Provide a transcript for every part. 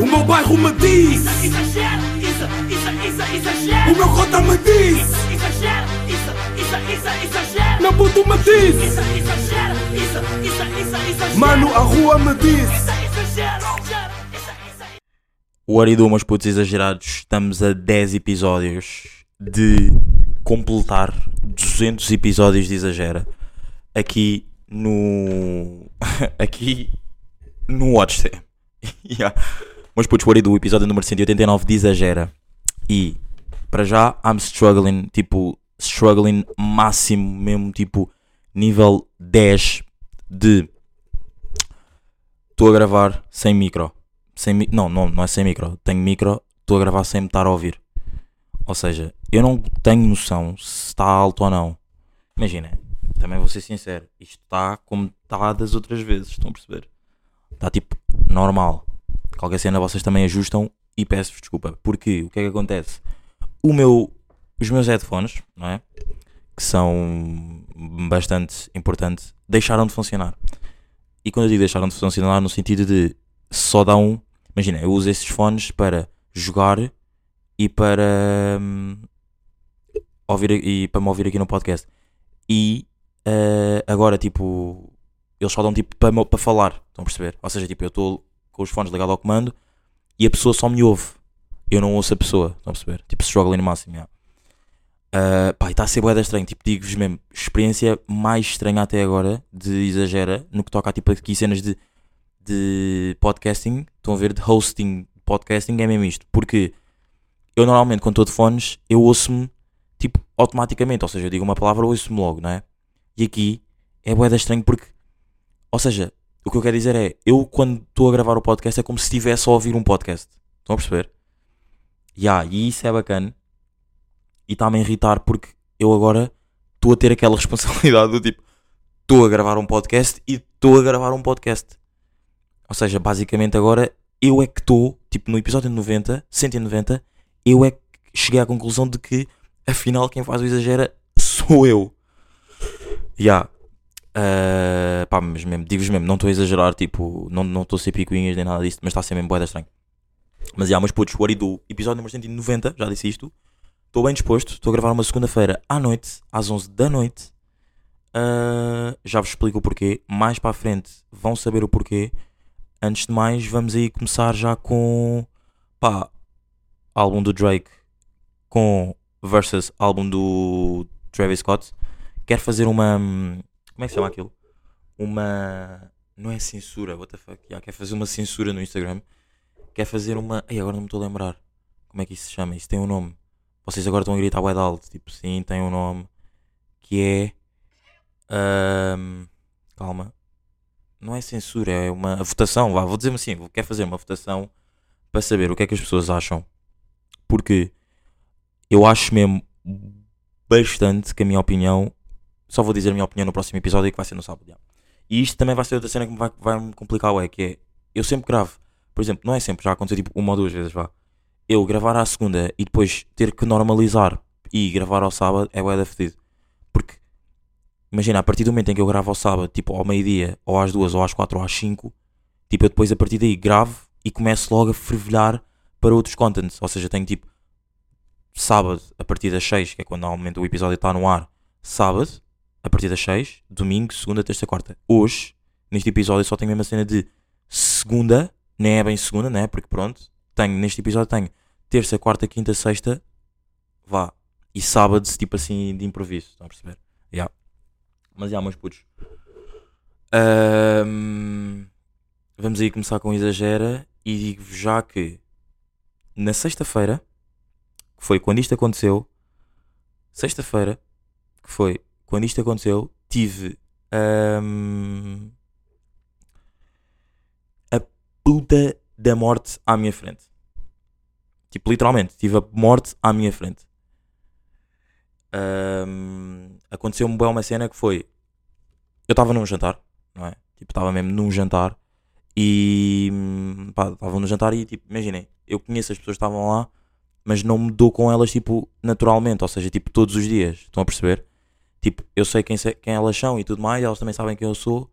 O meu bairro me diz Exagero, isso, isso, isso, exagero. O meu cota me diz Exagero, isso, isso, isso, exagero. Meu puto me diz Isso, exagero, isso, isso, isso, exagero. Mano, a rua me diz Isso, exagero, isso, isso. O Aridu, meus putos exagerados, estamos a 10 episódios de completar 200 episódios de Exagera aqui no. aqui no Watch yeah. Meus putos, o Aridu, o episódio número 189 de Exagera. E para já, I'm struggling, tipo, struggling máximo mesmo, tipo, nível 10 de. Estou a gravar sem micro sem mi- não, não, não é sem micro. Tenho micro, estou a gravar sem me estar a ouvir. Ou seja, eu não tenho noção se está alto ou não. Imagina, também vou ser sincero, isto está como está das outras vezes, estão a perceber? Está tipo normal. Qualquer cena vocês também ajustam e peço-vos desculpa. Porque o que é que acontece? O meu, os meus headphones, não é? Que são bastante importantes, deixaram de funcionar. E quando eu digo deixaram de funcionar, no sentido de só dá um. Imagina, eu uso esses fones para jogar e para hum, ouvir e para me ouvir aqui no podcast. E eh, agora, tipo, eles só dão tipo para, para falar. Estão a perceber? Ou seja, tipo, eu estou com os fones ligados ao comando e a pessoa só me ouve. Eu não ouço a pessoa. Estão a perceber? Tipo, struggling no máximo. Yeah. Uh, pá, está a ser boeda estranho. Tipo, digo-vos mesmo, experiência mais estranha até agora de exagera no que toca a tipo aqui cenas de de podcasting, estão a ver, de hosting podcasting, é mesmo isto. Porque eu normalmente, quando estou de fones, eu ouço-me tipo automaticamente. Ou seja, eu digo uma palavra, ouço-me logo, não é? E aqui é boeda estranho porque, ou seja, o que eu quero dizer é, eu quando estou a gravar o podcast é como se estivesse a ouvir um podcast. Estão a perceber? Yeah, e isso é bacana. E está-me a irritar porque eu agora estou a ter aquela responsabilidade do tipo, estou a gravar um podcast e estou a gravar um podcast. Ou seja, basicamente agora eu é que estou, tipo no episódio 90, 190, eu é que cheguei à conclusão de que afinal quem faz o exagera sou eu. Ya. Ah, pá, mas mesmo, digo-vos mesmo, não estou a exagerar, tipo, não estou a ser picuinhas nem nada disso, mas está a ser mesmo boeda estranho. Mas já, mas putos, o do episódio número 190, já disse isto. Estou bem disposto, estou a gravar uma segunda-feira à noite, às 11 da noite. Ah, já vos explico o porquê. Mais para a frente vão saber o porquê. Antes de mais, vamos aí começar já com pá, álbum do Drake com versus álbum do Travis Scott. Quero fazer uma. Como é que se chama aquilo? Uma. Não é censura, what the fuck? Yeah, quer fazer uma censura no Instagram. Quer fazer uma. Ai, agora não me estou a lembrar. Como é que isso se chama? Isso tem um nome. Vocês agora estão a gritar wide alto. Tipo, sim, tem um nome. Que é. hum, calma não é censura, é uma votação, vá, vou dizer assim, quer fazer uma votação para saber o que é que as pessoas acham. Porque eu acho mesmo bastante que a minha opinião, só vou dizer a minha opinião no próximo episódio que vai ser no sábado. já. E isto também vai ser outra cena que vai, vai me complicar, é que é, eu sempre gravo, por exemplo, não é sempre, já aconteceu tipo uma ou duas vezes, vá. Eu gravar à segunda e depois ter que normalizar e gravar ao sábado é bué da fedido. Porque imagina, a partir do momento em que eu gravo ao sábado, tipo ao meio-dia, ou às duas, ou às quatro, ou às cinco, tipo eu depois a partir daí gravo e começo logo a fervilhar para outros contents. Ou seja, tenho tipo sábado a partir das seis, que é quando normalmente o episódio está no ar, sábado a partir das seis, domingo, segunda, terça, quarta. Hoje, neste episódio, só tenho a mesma cena de segunda, nem é bem segunda, né? Porque pronto, tenho neste episódio tenho terça, quarta, quinta, sexta, vá, e sábado, tipo assim, de improviso, estão a perceber? Yeah. Mas já, meus putos. Ahm, vamos aí começar com exagera e digo-vos já que na sexta-feira, que foi quando isto aconteceu, sexta-feira, que foi quando isto aconteceu, tive ahm, a puta da morte à minha frente. Tipo, literalmente, tive a morte à minha frente. Ahm, Aconteceu-me bem uma cena que foi. Eu estava num jantar, não é? Tipo, estava mesmo num jantar e. hum, pá, estava num jantar e, tipo, imaginem, eu conheço as pessoas que estavam lá, mas não me dou com elas, tipo, naturalmente, ou seja, tipo, todos os dias. Estão a perceber? Tipo, eu sei quem, quem elas são e tudo mais, elas também sabem quem eu sou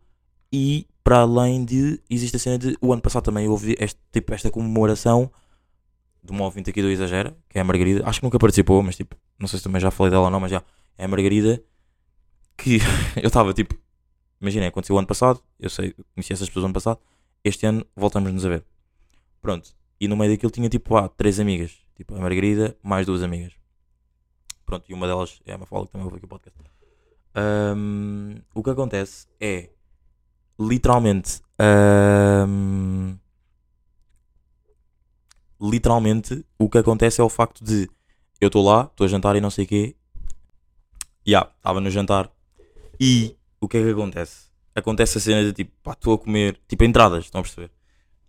e para além de. Existe a cena de. O ano passado também houve este, tipo, esta comemoração de uma ouvinte aqui do Exagera, que é a Margarida. Acho que nunca participou, mas tipo, não sei se também já falei dela ou não, mas já. É a Margarida que eu estava tipo. Imagina, aconteceu o ano passado, eu sei, conheci essas pessoas ano passado. Este ano voltamos-nos a ver. Pronto. E no meio daquilo tinha tipo, ah, três amigas. Tipo, a Margarida, mais duas amigas. Pronto, e uma delas é a Mafalda que também ouve aqui o podcast. Ahm, o que acontece é literalmente ahm, literalmente o que acontece é o facto de eu estou lá, estou a jantar e não sei o quê. Ya, estava no jantar. E o que é que acontece? Acontece a cena de tipo, pá, estou a comer, tipo, entradas, estão a perceber?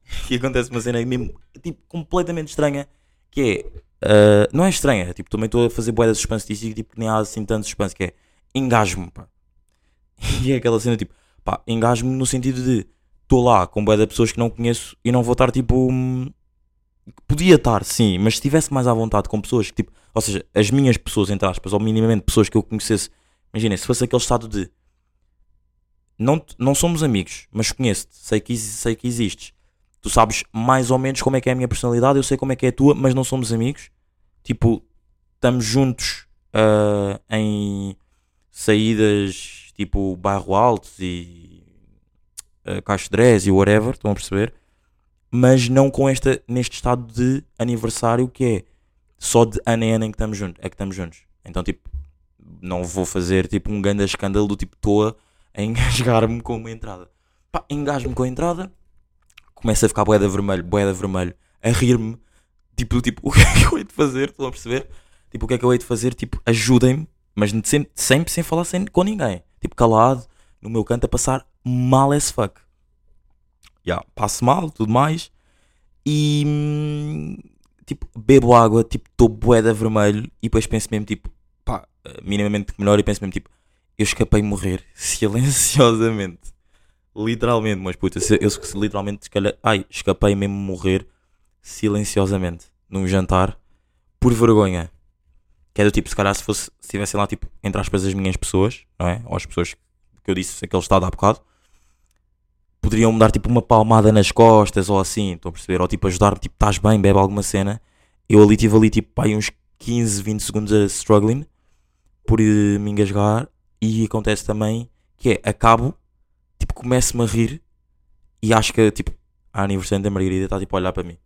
E acontece uma cena mesmo, tipo, completamente estranha, que é, ah, não é estranha, tipo, também estou a fazer boeda de suspense disso e tipo, nem há assim tanto suspense, que é, engasgo-me, pá. E é aquela cena tipo, pá, engasgo-me no sentido de estou lá com boeda de pessoas que não conheço e não vou estar tipo. hum, Podia estar, sim, mas se estivesse mais à vontade com pessoas que tipo, ou seja, as minhas pessoas, entre aspas, ou minimamente pessoas que eu conhecesse, imaginem, se fosse aquele estado de não, não somos amigos, mas conheço-te, sei que, sei que existes, tu sabes mais ou menos como é que é a minha personalidade, eu sei como é que é a tua, mas não somos amigos, tipo, estamos juntos ah, em saídas tipo bairro alto e uh, Caixodrés e whatever, estão a perceber? Mas não com esta, neste estado de aniversário que é só de ano em ano em que estamos juntos, é que estamos juntos. Então tipo, não vou fazer tipo um grande escândalo do tipo toa a engasgar-me com uma entrada. Pá, engasgo-me com a entrada, começa a ficar boeda vermelho, boeda vermelho, a rir-me, tipo, tipo, o que é que eu hei de fazer? Estão a perceber? Tipo, o que é que eu hei de fazer? Tipo, ajudem-me, mas sempre, sempre sem falar sem, com ninguém. Tipo, calado, no meu canto, a passar mal as fuck. Já, passo mal, tudo mais. E, hum, tipo, bebo água, tipo, estou boeda vermelho. E depois penso mesmo, tipo, pá, minimamente melhor. E penso mesmo, tipo, eu escapei morrer silenciosamente. Literalmente, mas puta, eu literalmente, se calhar, ai, escapei mesmo morrer silenciosamente num jantar por vergonha. Que é do tipo, se calhar se fosse, se estivessem lá, tipo, entre aspas, as minhas pessoas, não é? Ou as pessoas que eu disse aquele estado há bocado, poderiam me dar tipo uma palmada nas costas ou assim, estão a perceber? Ou tipo ajudar-me, tipo, estás bem, bebe alguma cena. Eu ali tive ali tipo aí uns 15, 20 segundos a struggling por eh, me engasgar e acontece também que é, acabo, tipo, começo-me a rir e acho que tipo, a aniversário da Margarida está tipo a olhar para mim.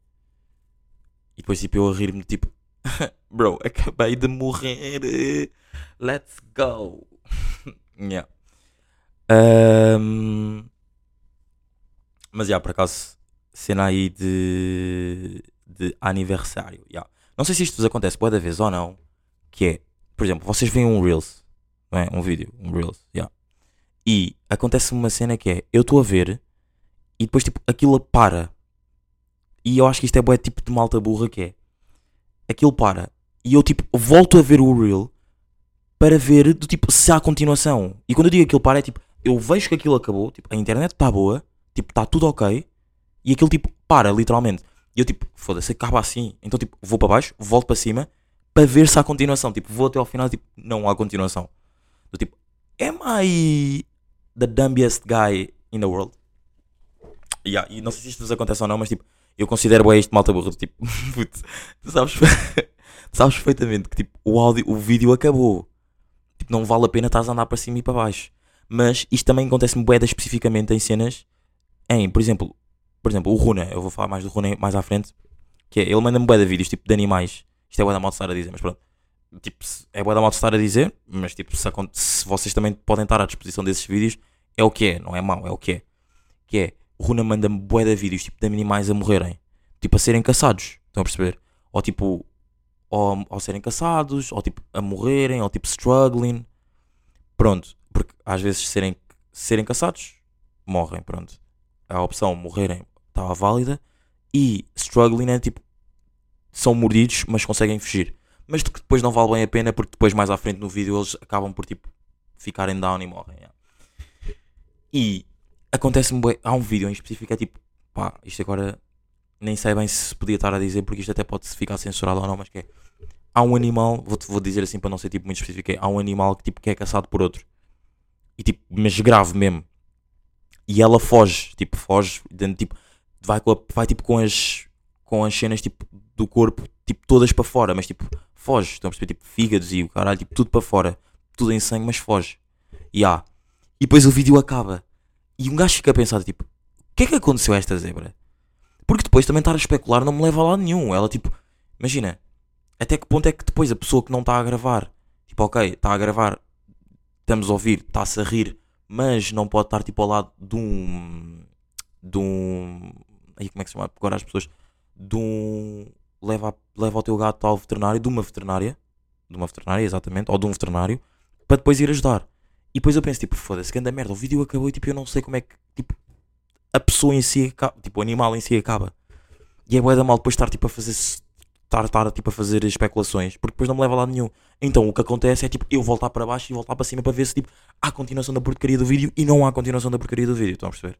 E depois tipo eu a rir-me tipo, bro, acabei de morrer, let's go. yeah. Ahm, mas já, por acaso, cena aí de, de aniversário. já. Não sei se isto vos acontece boa da vez ou não. Que é, por exemplo, vocês veem um Reels, não é? Um vídeo, um Reels, já. E acontece uma cena que é, eu estou a ver e depois tipo, aquilo para. E eu acho que isto é bué tipo de malta burra que é. Aquilo para. E eu tipo, volto a ver o Reel para ver do tipo se há continuação. E quando eu digo aquilo para é tipo, eu vejo que aquilo acabou, tipo, a internet está boa, tipo, está tudo ok, e aquilo tipo para, literalmente. E eu tipo, foda-se, acaba assim. Então tipo, vou para baixo, volto para cima, para ver se há continuação. Tipo, vou até ao final, tipo, não há continuação. Do tipo, am I the dumbest guy in the world? Yeah, e não sei se isto vos acontece ou não, mas tipo, eu considero bem isto malta burra. do Tipo, tu sabes, sabes perfeitamente que tipo, o áudio, o vídeo acabou. Tipo, não vale a pena estás a andar para cima e para baixo. Mas isto também acontece-me boeda especificamente em cenas em, por exemplo, por exemplo, o Runa, eu vou falar mais do Runa mais à frente, que é, ele manda-me boeda vídeos tipo de animais. Isto é boeda mal de estar a dizer, mas pronto. Tipo, é boeda mal estar a dizer, mas tipo, se, se vocês também podem estar à disposição desses vídeos, é o que é, não é mau, é o que é. Que é, Runa manda-me boeda vídeos tipo de animais a morrerem, tipo a serem caçados, estão a perceber? Ou tipo, ou, ou serem caçados, ou tipo a morrerem, ou tipo struggling. Pronto, porque às vezes serem, serem caçados, morrem, pronto. A opção morrerem estava válida e struggling é tipo, são mordidos, mas conseguem fugir. Mas de que depois não vale bem a pena porque depois mais à frente no vídeo eles acabam por tipo ficarem down e morrem. yeah. E acontece-me, bué- há um vídeo em específico, é tipo, pá, isto agora nem sei bem se podia estar a dizer porque isto até pode ficar censurado ou não, mas que é, há um animal, vou, vou dizer assim para não ser tipo muito específico, é, há um animal que tipo que é caçado por outro. E tipo, mas grave mesmo. e ela foge, tipo, foge, dentro, tipo, vai, com a- vai tipo com as, com as cenas tipo, do corpo, tipo, todas para fora, mas tipo, foge, estão a perceber, tipo, fígados e o caralho, tipo, tudo para fora, tudo em sangue, mas foge. E há. E depois o vídeo acaba. E um gajo fica a pensar, tipo, o que é que aconteceu a esta zebra? Porque depois também estar a especular não me leva a lado nenhum. Ela, tipo, imagina, até que ponto é que depois a pessoa que não está a gravar, tipo, ok, está a gravar, estamos a ouvir, está-se a rir, mas não pode estar, tipo, ao lado de um. de um. Aí como é que se chama? Agora as pessoas. de um. leva, leva o teu gato ao veterinário, de uma veterinária, de uma veterinária, exatamente, ou de um veterinário, para depois ir ajudar. E depois eu penso, tipo, foda-se, anda merda, o vídeo acabou e tipo, eu não sei como é que, tipo, a pessoa em si acaba, tipo, o animal em si acaba. E é bué da mal depois estar, tipo, a fazer, estar, estar, tipo, a fazer especulações, porque depois não me leva a lado nenhum. Então o que acontece é, tipo, eu voltar para baixo e voltar para cima para ver se, tipo, há continuação da porcaria do vídeo e não há continuação da porcaria do vídeo, estão a perceber?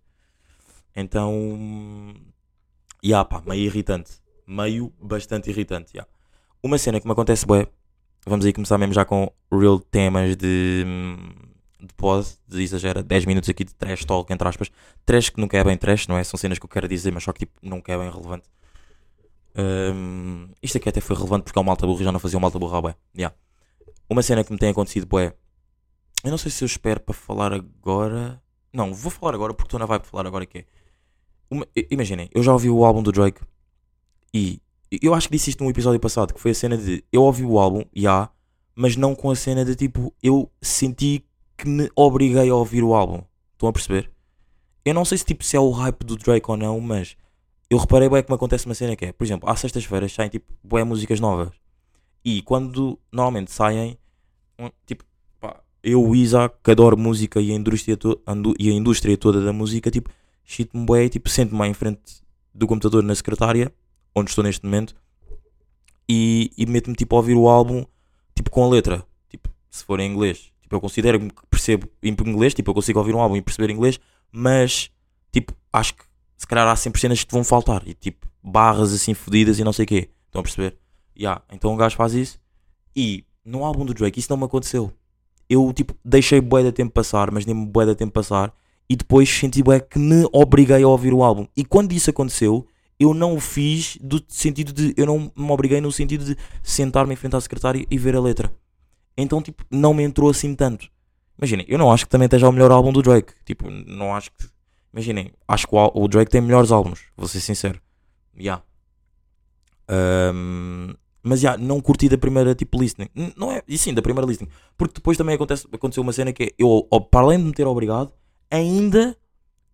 Então, e yeah, pá, meio irritante, meio bastante irritante, yeah. Uma cena que me acontece, bué, vamos aí começar mesmo já com real temas de, de pod, de exagera, 10 minutos aqui de trash talk, entre aspas. Trash que nunca é bem trash, não é? São cenas que eu quero dizer, mas só que tipo, nunca é bem relevante. Hum, isto aqui até foi relevante porque é um malta burro já não fazia um malta burro, bué. Yeah. Uma cena que me tem acontecido, bué. Eu não sei se eu espero para falar agora. Não, vou falar agora porque na vibe de falar agora que é. Uma- Imaginem, eu já ouvi o álbum do Drake e eu acho que disse isto num episódio passado, que foi a cena de eu ouvi o álbum, já, mas não com a cena de tipo, eu senti que me obriguei a ouvir o álbum. Estão a perceber? Eu não sei se tipo se é o hype do Drake ou não, mas eu reparei bem que me acontece uma cena que é, por exemplo, às sextas-feiras saem tipo bué músicas novas. E quando normalmente saem, tipo, pá, eu, o Isaac, que adoro música e a indústria, to- e a indústria toda da música, tipo, shit-me bué, tipo, sento-me em frente do computador na secretária, onde estou neste momento, e, e meto-me tipo a ouvir o álbum, tipo, com a letra, tipo, se for em inglês. Tipo, eu considero que percebo inglês, tipo, eu consigo ouvir um álbum e perceber inglês, mas, tipo, acho que se calhar há sempre cenas que te vão faltar, e tipo, barras assim fodidas e não sei o quê. Estão a perceber? Yeah, então um gajo faz isso, e no álbum do Drake isso não me aconteceu. Eu, tipo, deixei bué de tempo passar, mas nem bué de tempo passar, e depois senti bué que me obriguei a ouvir o álbum. E quando isso aconteceu, eu não o fiz do sentido de. Eu não me obriguei no sentido de sentar-me em frente à secretária e ver a letra. Então, tipo, não me entrou assim tanto. Imaginem, eu não acho que também esteja o melhor álbum do Drake. Tipo, não acho que. Imaginem, acho que o, o Drake tem melhores álbuns, vou ser sincero. Ya. Ahm, mas já, não curti da primeira tipo listening. Não é, e sim, da primeira listening. Porque depois também acontece, aconteceu uma cena que é, eu, para além de me ter obrigado, ainda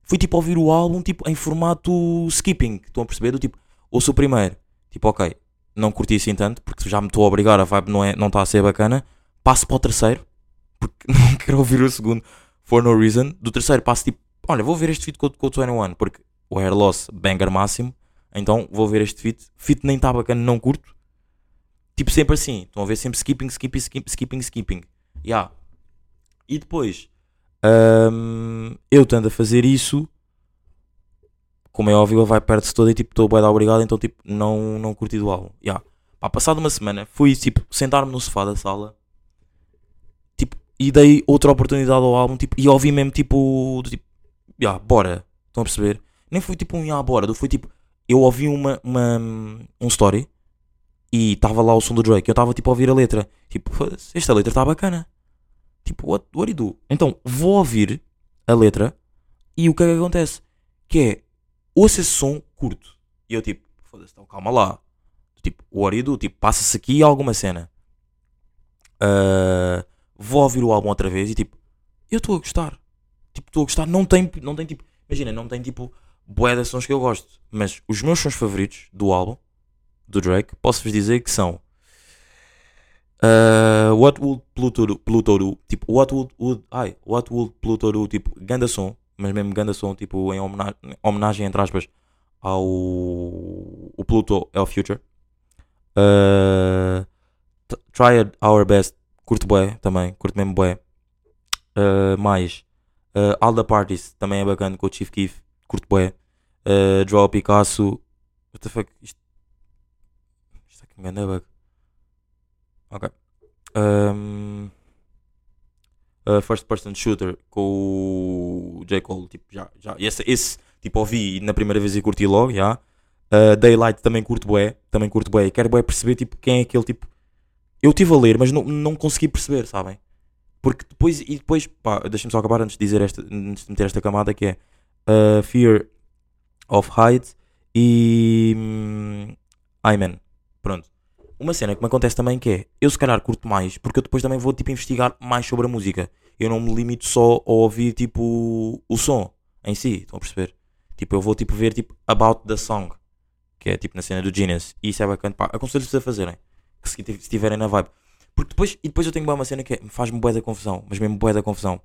fui tipo ouvir o álbum tipo, em formato skipping. Estão a perceber? Do tipo, ouço o primeiro, tipo, ok, não curti assim tanto, porque já me estou a obrigar, a vibe não está não tá a ser bacana. Passo para o terceiro, porque não quero ouvir o segundo, for no reason. Do terceiro passo tipo, olha, vou ver este feat com, com o 21, porque o Hair Loss, banger máximo. Então vou ver este feat. Feat nem está bacana, não curto. Tipo, sempre assim. Estão a ver sempre skipping, skipping, skipping, skipping, skipping. Yeah. E depois, hum, eu tendo a fazer isso, como é óbvio, vai perto-se toda e tipo, estou bem obrigado, então tipo, não, não curti do álbum. Yeah. Passado uma semana, fui tipo, sentar-me no sofá da sala, e dei outra oportunidade ao álbum, tipo, e ouvi mesmo tipo, do tipo, yeah, bora. Estão a perceber? Nem foi tipo um yeah, bora, foi tipo, eu ouvi uma, uma um story e estava lá o som do Drake. Eu estava tipo a ouvir a letra. Tipo, esta letra está bacana. Tipo, what, what do you do? Então, vou ouvir a letra e o que é que acontece? Que é, ouço esse som curto. E eu tipo, foda-se, então calma lá. Tipo, what do you do? Tipo, passa-se aqui alguma cena. Ah, vou ouvir o álbum outra vez e tipo, eu estou a gostar. Tipo, estou a gostar. Não tem, não tem tipo, imagina, não tem tipo bué de sons que eu gosto. Mas os meus sons favoritos do álbum, do Drake, posso-vos dizer que são uh, What Would Pluto Pluto Do, tipo, What Would, would, ai, What Would Pluto Do, tipo, ganda som, mas mesmo ganda som, tipo, em homena- homenagem, entre aspas, ao o Pluto é o Future. Uh, Try Our Best, curto bué também, curto mesmo bué. Uh, mais, uh, All the Parties, também é bacana, com o Chief Keef, curto bué. Uh, Draw Picasso, what the fuck, isto, isto aqui me engana bug. Ok. Um, uh, First Person Shooter com o J. Cole. Tipo, já, já. Esse, esse tipo, ouvi na primeira vez e curti logo, já. Uh, Daylight também curto bué, também curto bué. Quero bué perceber, tipo, quem é aquele tipo. Eu estive a ler, mas não, não consegui perceber, sabem? Porque depois, e depois, pá, deixa-me só acabar antes de dizer esta, antes de meter esta camada que é uh, Fear of Height e hum, Ayman. Pronto. Uma cena que me acontece também que é, eu se calhar curto mais, porque eu depois também vou tipo investigar mais sobre a música. Eu não me limito só a ouvir tipo o som em si, estão a perceber? Tipo, eu vou tipo ver tipo about the song, que é tipo na cena do Genius, e isso é bacana, pá, aconselho-vos a fazerem, se estiverem na vibe. Porque depois, e depois eu tenho uma cena que é, faz-me bué da confusão, mas mesmo bué da confusão.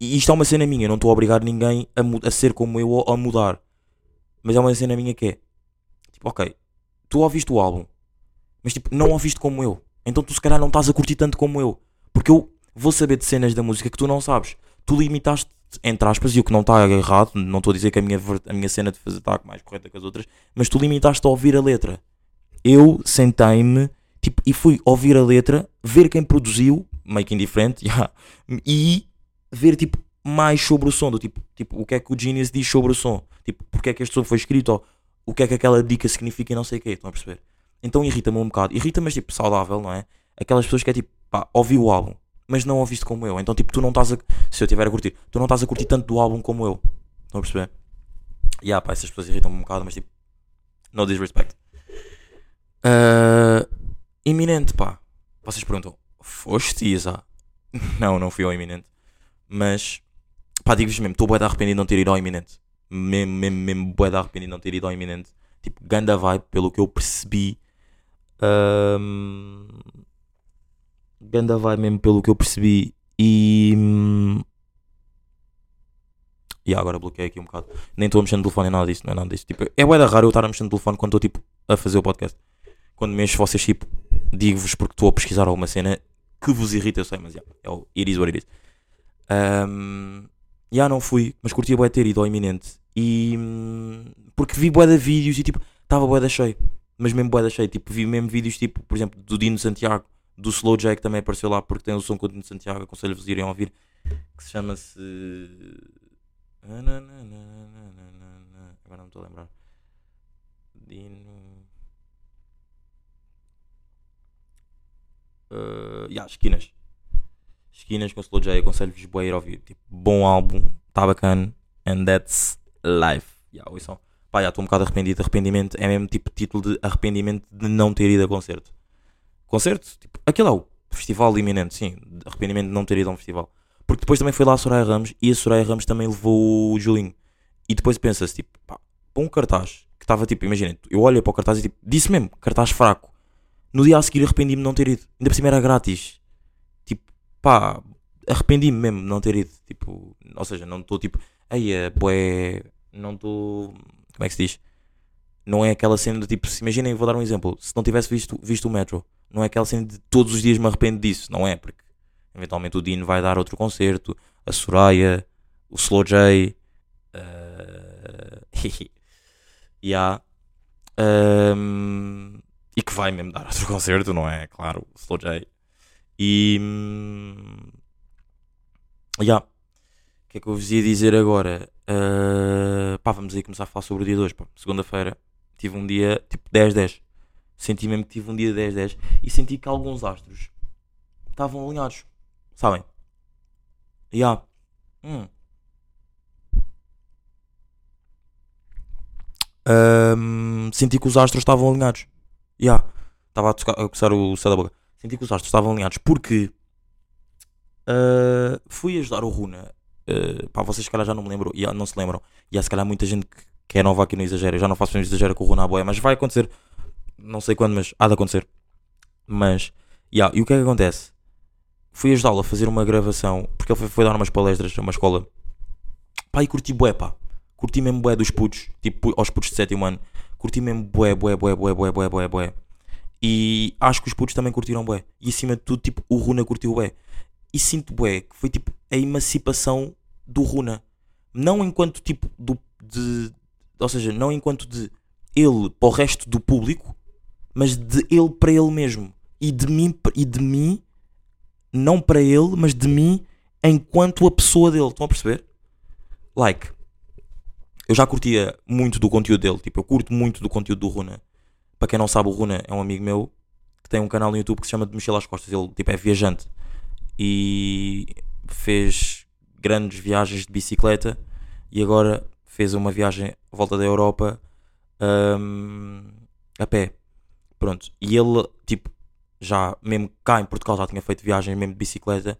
E isto é uma cena minha, não estou a obrigar ninguém a, a ser como eu ou a mudar. Mas é uma cena minha que é, tipo, ok, tu ouviste o álbum, mas tipo, não ouviste como eu. Então tu se calhar não estás a curtir tanto como eu. Porque eu vou saber de cenas da música que tu não sabes. Tu limitaste, entre aspas, e o que não está errado, não estou a dizer que a minha, a minha cena de fazer está mais correta que as outras, mas tu limitaste a ouvir a letra. Eu sentei-me tipo, e fui ouvir a letra, ver quem produziu, meio que indiferente, yeah, e ver tipo mais sobre o som, do tipo, tipo, o que é que o Genius diz sobre o som, tipo, porque é que este som foi escrito, ou o que é que aquela dica significa e não sei o quê, estão a perceber? Então irrita-me um bocado, irrita-me, mas tipo, saudável, não é? Aquelas pessoas que é tipo, pá, ouvi o álbum, mas não ouviste como eu, então tipo, tu não estás a, se eu estiver a curtir, tu não estás a curtir tanto do álbum como eu, estão a perceber? E yeah, pá, essas pessoas irritam-me um bocado, mas tipo, no disrespect. Ah, iminente, pá. Vocês perguntam, foste Isa? Não, não fui ao iminente. Mas, pá, digo-vos mesmo, estou bué de arrependido de não ter ido ao iminente. Mesmo, mesmo, mesmo bué de arrependido de não ter ido ao iminente. Tipo, ganda vibe, pelo que eu percebi. Ahm, ganda vibe mesmo, pelo que eu percebi. E... hum, E agora bloqueei aqui um bocado. Nem estou a mexer no telefone, é nada disso, não é nada disso. Tipo, é bué raro eu estar a mexer no telefone quando estou, tipo, a fazer o podcast. Quando mexo, vocês, tipo, digo-vos porque estou a pesquisar alguma cena que vos irrita, eu sei, mas já, é o it is what it is. Um, já não fui, mas curtia bué ter ido ao iminente. E hum, porque vi bué de vídeos e tipo, estava bué da cheio. Mas mesmo bué da cheio, tipo, vi mesmo vídeos tipo, por exemplo, do Dino Santiago, do Slow J que também apareceu lá porque tem o som com o Dino Santiago, aconselho-vos a irem a ouvir, que se chama-se. Agora não me estou a lembrar. Dino. Uh, yeah, esquinas. Esquinas com Slow J, aconselho-vos bué a ir ouvir. Tipo, bom álbum, tá bacana. And that's life. Yeah, ouçam. Pá, já estou um bocado arrependido. Arrependimento é mesmo tipo título de arrependimento de não ter ido a concerto. Concerto? Tipo, aquele é o festival iminente, sim. Arrependimento de não ter ido a um festival. Porque depois também foi lá a Soraya Ramos e a Soraya Ramos também levou o Julinho. E depois pensa-se, tipo, pá, para um cartaz que estava tipo, imaginem, eu olho para o cartaz e tipo, disse mesmo, cartaz fraco. No dia a seguir arrependi-me de não ter ido. Ainda por cima era grátis. Tipo, pá, arrependi-me mesmo de não ter ido. Tipo, ou seja, não estou tipo, aí é boé, não estou. Como é que se diz? Não é aquela cena de tipo, se imaginem, vou dar um exemplo. Se não tivesse visto, visto o Metro, não é aquela cena de todos os dias me arrependo disso, não é? Porque eventualmente o Dino vai dar outro concerto, a Soraya, o Slow J. Uh... yeah. Um, e que vai mesmo dar outro concerto, não é? Claro, Slow J. E. hum, Yeah. O que é que eu vos ia dizer agora? Uh, pá, vamos aí começar a falar sobre o dia de hoje. pá. Segunda-feira tive um dia tipo 10-10. Senti mesmo que tive um dia 10-10 e senti que alguns astros estavam alinhados. Sabem? Yeah. Hum. Ahm, senti que os astros estavam alinhados. Yeah. Estava a, a coçar o céu da boca. Senti que os astros estavam alinhados porque ah, fui ajudar o Runa. Ah, pá, vocês se calhar já não me lembram, e não se lembram. E há se calhar muita gente que, que é nova aqui no Exagero. Eu já não faço um exagero com o Runa à boia, mas vai acontecer. Não sei quando, mas há de acontecer. Mas, yeah, e o que é que acontece? Fui ajudá-lo a fazer uma gravação, porque ele foi, foi dar umas palestras a uma escola. Pá, e curti bué, pá. Curti mesmo bué dos putos, tipo aos putos de sétimo ano. Curti mesmo bué, bué, bué, bué, bué, bué, bué, bué. E acho que os putos também curtiram bué. E acima de tudo, tipo, o Runa curtiu bué. E sinto bué que foi tipo a emancipação do Runa. Não enquanto tipo do, de. Ou seja, não enquanto de ele para o resto do público, mas de ele para ele mesmo. E de mim, e de mim não para ele, mas de mim enquanto a pessoa dele. Estão a perceber? Like, eu já curtia muito do conteúdo dele. Tipo, eu curto muito do conteúdo do Runa. Para quem não sabe, o Runa é um amigo meu que tem um canal no YouTube que se chama De Mochila às Costas. Ele, tipo, é viajante. E fez grandes viagens de bicicleta. E agora fez uma viagem à volta da Europa hum, a pé. Pronto. E ele, tipo, já mesmo cá em Portugal já tinha feito viagens mesmo de bicicleta.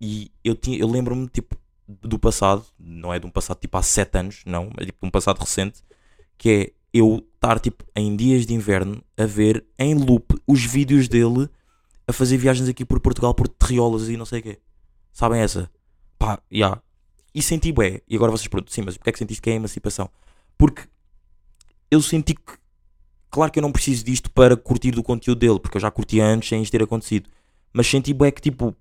E eu, tinha, eu lembro-me, tipo, do passado, não é de um passado tipo há 7 anos, não, é tipo de um passado recente, que é eu estar tipo em dias de inverno a ver em loop os vídeos dele a fazer viagens aqui por Portugal por terriolas e não sei o quê. Sabem essa? Pá, já. Yeah. E senti bué. E agora vocês perguntam, sim, mas porquê é que sentiste que é a emancipação? Porque eu senti que, claro que eu não preciso disto para curtir do conteúdo dele, porque eu já curti antes sem isto ter acontecido. Mas senti bué que tipo,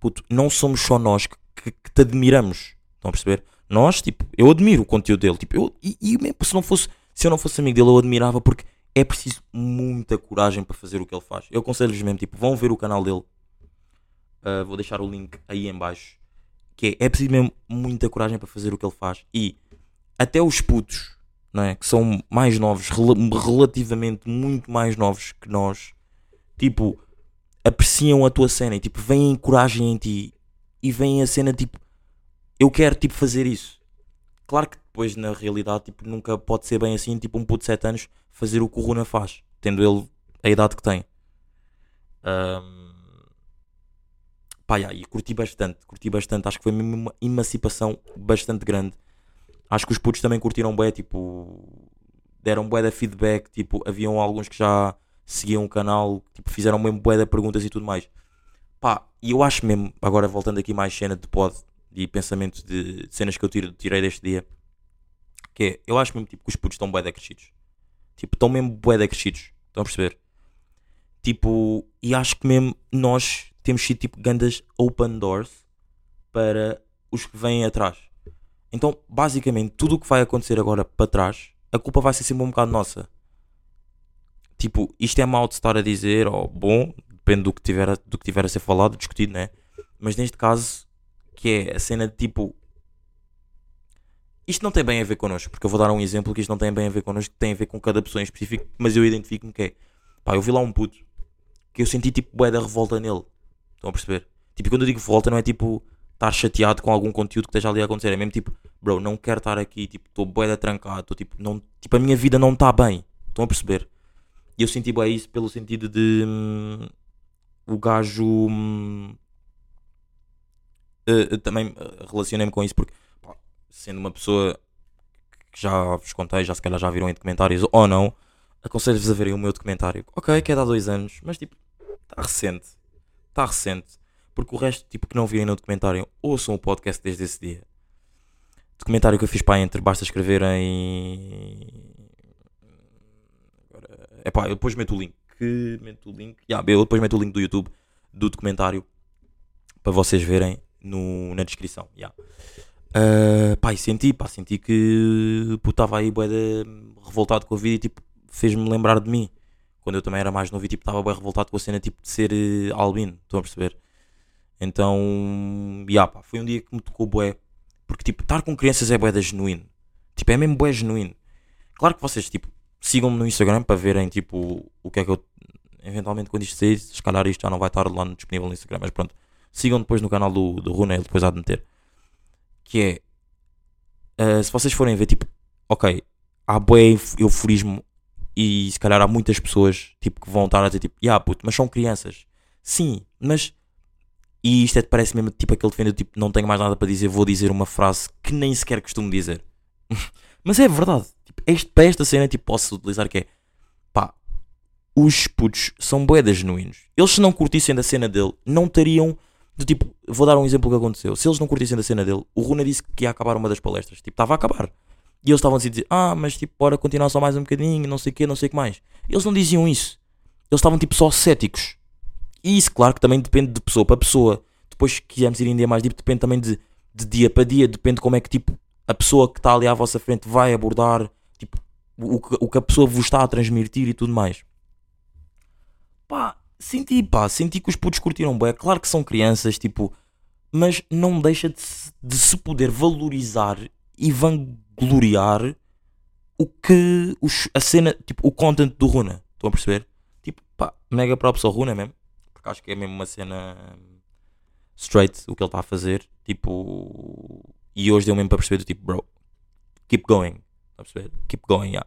puto, não somos só nós que que, que, te admiramos. Estão a perceber? Nós, tipo, eu admiro o conteúdo dele. Tipo, eu, e, e mesmo se, não fosse, se eu não fosse amigo dele, eu admirava porque é preciso muita coragem para fazer o que ele faz. Eu aconselho-vos mesmo, tipo, vão ver o canal dele. Uh, vou deixar o link aí em baixo. Que é, é preciso mesmo muita coragem para fazer o que ele faz. E até os putos, não é? Que são mais novos, rel relativamente muito mais novos que nós, tipo, apreciam a tua cena e tipo, veem coragem em ti e vem a cena tipo, eu quero tipo fazer isso. Claro que depois na realidade tipo, nunca pode ser bem assim, tipo um puto de 7 anos fazer o que o Runa faz, tendo ele a idade que tem. Um... Pá, yeah, e curti bastante, curti bastante, acho que foi mesmo uma emancipação bastante grande. Acho que os putos também curtiram bem, tipo, deram bué da feedback, tipo, haviam alguns que já seguiam o canal, tipo, fizeram mesmo bué da perguntas e tudo mais. Pá, e eu acho mesmo, agora voltando aqui mais cena de pod e pensamento de, de cenas que eu tiro, tirei deste dia, que é, eu acho mesmo tipo, que os putos estão bué crescidos. Tipo, estão mesmo bué crescidos. Estão a perceber? Tipo, e acho que mesmo nós temos sido tipo grandes open doors para os que vêm atrás. Então, basicamente, tudo o que vai acontecer agora para trás, a culpa vai ser sempre um bocado nossa. Tipo, isto é mal de estar a dizer, ou bom, depende do que tiver a, do que tiver a ser falado, discutido, né? Mas neste caso, que é a cena de tipo. Isto não tem bem a ver connosco, porque eu vou dar um exemplo que isto não tem bem a ver connosco, tem a ver com cada pessoa em específico, mas eu identifico-me que é. Pá, eu vi lá um puto que eu senti tipo bué da revolta nele. Estão a perceber? Tipo, quando eu digo revolta, não é tipo estar chateado com algum conteúdo que esteja ali a acontecer. É mesmo tipo, bro, não quero estar aqui, tipo, estou bué da trancado, estou tipo, não, tipo, a minha vida não está bem. Estão a perceber? E eu senti bué isso pelo sentido de. O gajo. Uh, também eh, relacionei-me com isso porque, pá, sendo uma pessoa que já vos contei, já se calhar já viram em documentários ou não, aconselho-vos a verem o meu documentário. Ok, que é de há dois anos, mas tipo, está recente. Está recente. Porque o resto, tipo, que não virem no documentário, ouçam o podcast desde esse dia. Documentário que eu fiz para entre, basta escrever em. Pá, eu depois meto o link que meto o link. Yeah, eu depois meto o link do YouTube do documentário para vocês verem no, na descrição. Yeah. Uh, pá, senti, pá, senti que estava aí bué revoltado com a vida e tipo, fez-me lembrar de mim. Quando eu também era mais novo e tipo, estava bem revoltado com a cena tipo, de ser uh, albino, estão a perceber? Então, yeah, pá, foi um dia que me tocou bué. Porque tipo, estar com crianças é bué da genuíno. Tipo, é mesmo bué genuíno. Claro que vocês, tipo, sigam-me no Instagram para verem tipo o que é que eu eventualmente quando isto sair, se calhar isto já não vai estar lá disponível no Instagram, mas pronto, sigam depois no canal do, do Rune, ele depois há de meter. Que é, uh, se vocês forem ver, tipo, ok, há bué euforismo e se calhar há muitas pessoas, tipo, que vão estar a dizer, tipo, yeah, puto, mas são crianças. Sim, mas... E isto é, parece mesmo, tipo, aquele defendendo, tipo, não tenho mais nada para dizer, vou dizer uma frase que nem sequer costumo dizer. mas é verdade. Tipo, este, para esta cena, tipo, posso utilizar que é os putos são boedas genuínos. Eles, se não curtissem da cena dele, não teriam. Do tipo, vou dar um exemplo que aconteceu. Se eles não curtissem da cena dele, o Runa disse que ia acabar uma das palestras. Tipo, estava a acabar. E eles estavam a dizer, ah, mas tipo, bora continuar só mais um bocadinho, não sei o que, não sei o que mais. Eles não diziam isso. Eles estavam tipo só céticos. E isso, claro, que também depende de pessoa para pessoa. Depois, que quisermos ir dia mais deep, depende também de, de dia para dia. Depende de como é que tipo a pessoa que está ali à vossa frente vai abordar o, que, o que a pessoa vos está a transmitir e tudo mais pá, senti, pá, senti que os putos curtiram bem. Claro que são crianças, tipo, mas não deixa de se, de se poder valorizar e vangloriar o que os- a cena, tipo, o content do Runa. Estão a perceber? Tipo, pá, mega props ao Runa mesmo. Porque acho que é mesmo uma cena hum, straight o que ele está a fazer. Tipo, e hoje deu mesmo para perceber do tipo, bro, keep going. Estão a perceber? Keep going, yeah.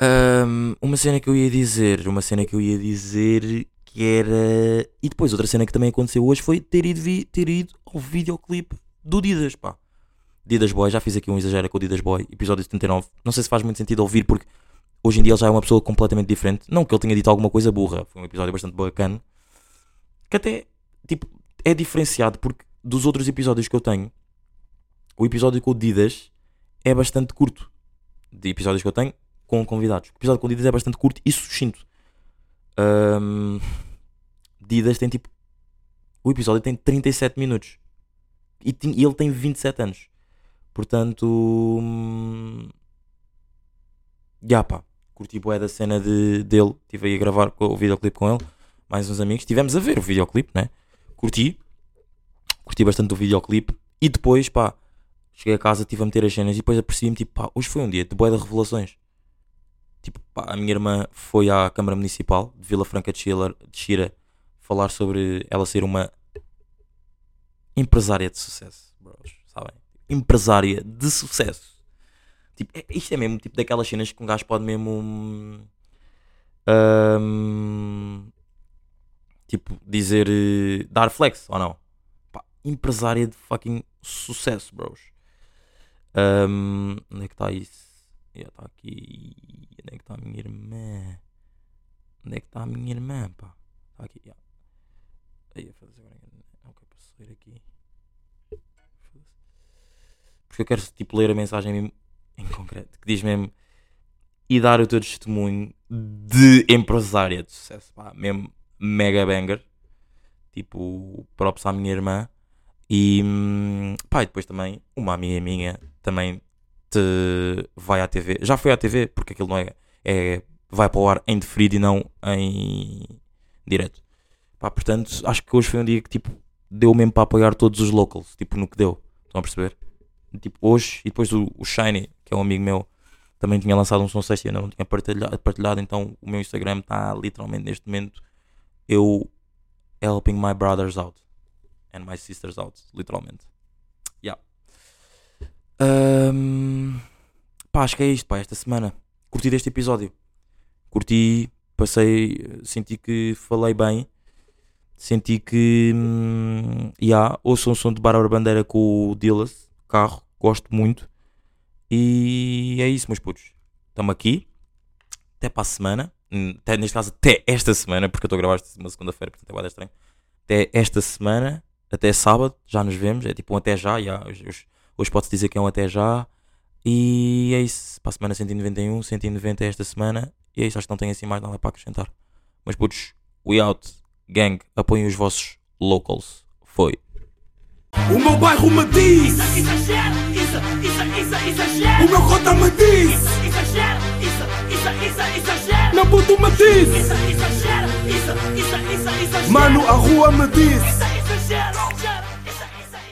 Hum, uma cena que eu ia dizer, uma cena que eu ia dizer que era. E depois outra cena que também aconteceu hoje foi ter ido, vi- ter ido ao videoclipe do Didas, pá. Didas Boy, já fiz aqui um exagero com o Didas Boy, episódio 79. Não sei se faz muito sentido ouvir porque hoje em dia ele já é uma pessoa completamente diferente. Não que ele tenha dito alguma coisa burra, foi um episódio bastante bacana. Que até, tipo, é diferenciado porque dos outros episódios que eu tenho, o episódio com o Didas é bastante curto. De episódios que eu tenho com convidados. O episódio com Didas é bastante curto e sucinto. Ahm, Didas tem tipo. O episódio tem 37 minutos. E, tin- e ele tem 27 anos. Portanto. hum, Já pá. Curti bué da cena de, dele. Estive aí a gravar o videoclipe com ele. Mais uns amigos. Estivemos a ver o videoclipe, né? Curti. Curti bastante o videoclipe. E depois, pá. Cheguei a casa, estive a meter as cenas e depois apercebi-me, tipo, pá, hoje foi um dia de bué de revelações. Tipo, pá, a minha irmã foi à Câmara Municipal de Vila Franca de Xira, de Xira falar sobre ela ser uma empresária de sucesso, bros, sabem? Empresária de sucesso. Tipo, é- isto é mesmo tipo daquelas cenas que um gajo pode mesmo. hum, tipo, dizer. eh, dar flex ou não? Pá, empresária de fucking sucesso, bros. Hum, onde é que está isso? Está aqui. Onde é que está a minha irmã? Onde é que está a minha irmã, pá? Está aqui, já. Aí, eu fazer agora. Ok, posso ler aqui. Porque eu quero tipo ler a mensagem mesmo em concreto, que diz mesmo e dar o teu testemunho de empresária de sucesso, pá, mesmo mega banger. Tipo, props à minha irmã. E hum, pá, e depois também uma amiga minha também te vai à TV. Já foi à TV, porque aquilo não é, é vai para o ar em deferido e não em direto. Pá, portanto, acho que hoje foi um dia que tipo deu mesmo para apoiar todos os locals, tipo no que deu. Estão a perceber? Tipo, hoje, e depois o, o Shiny, que é um amigo meu, também tinha lançado um som sexy e eu não tinha partilhado, partilhado, então o meu Instagram está literalmente neste momento eu helping my brothers out and my sisters out, literalmente. Yeah. Ahm, pá, acho que é isto, pá, esta semana. Curti deste episódio. Curti, passei, senti que falei bem. Senti que. Hum, yeah, um som de Bárbara Bandeira com o Dillas, carro, gosto muito. E é isso, meus putos. Estamos aqui. Até para a semana. Hum, Até, neste caso, até esta semana, porque eu estou a gravar esta uma segunda-feira, portanto é estranho. Até esta semana, até sábado, já nos vemos. É tipo um até já. yeah, hoje hoje, pode-se dizer que é um até já. E é isso. Para a semana 191, 190 é esta semana. E é isso, acho que não tenho assim mais nada para acrescentar. Mas putos, we out. Gang, apoiem os vossos locals. Foi. O meu bairro me diz, Exagero, isso, isso, isso, exagero. o meu cota me diz, Exagero, isso, isso, isso, exagero. meu puto me diz, Isso, exagero, isso, isso, isso, exagero. mano a rua me diz.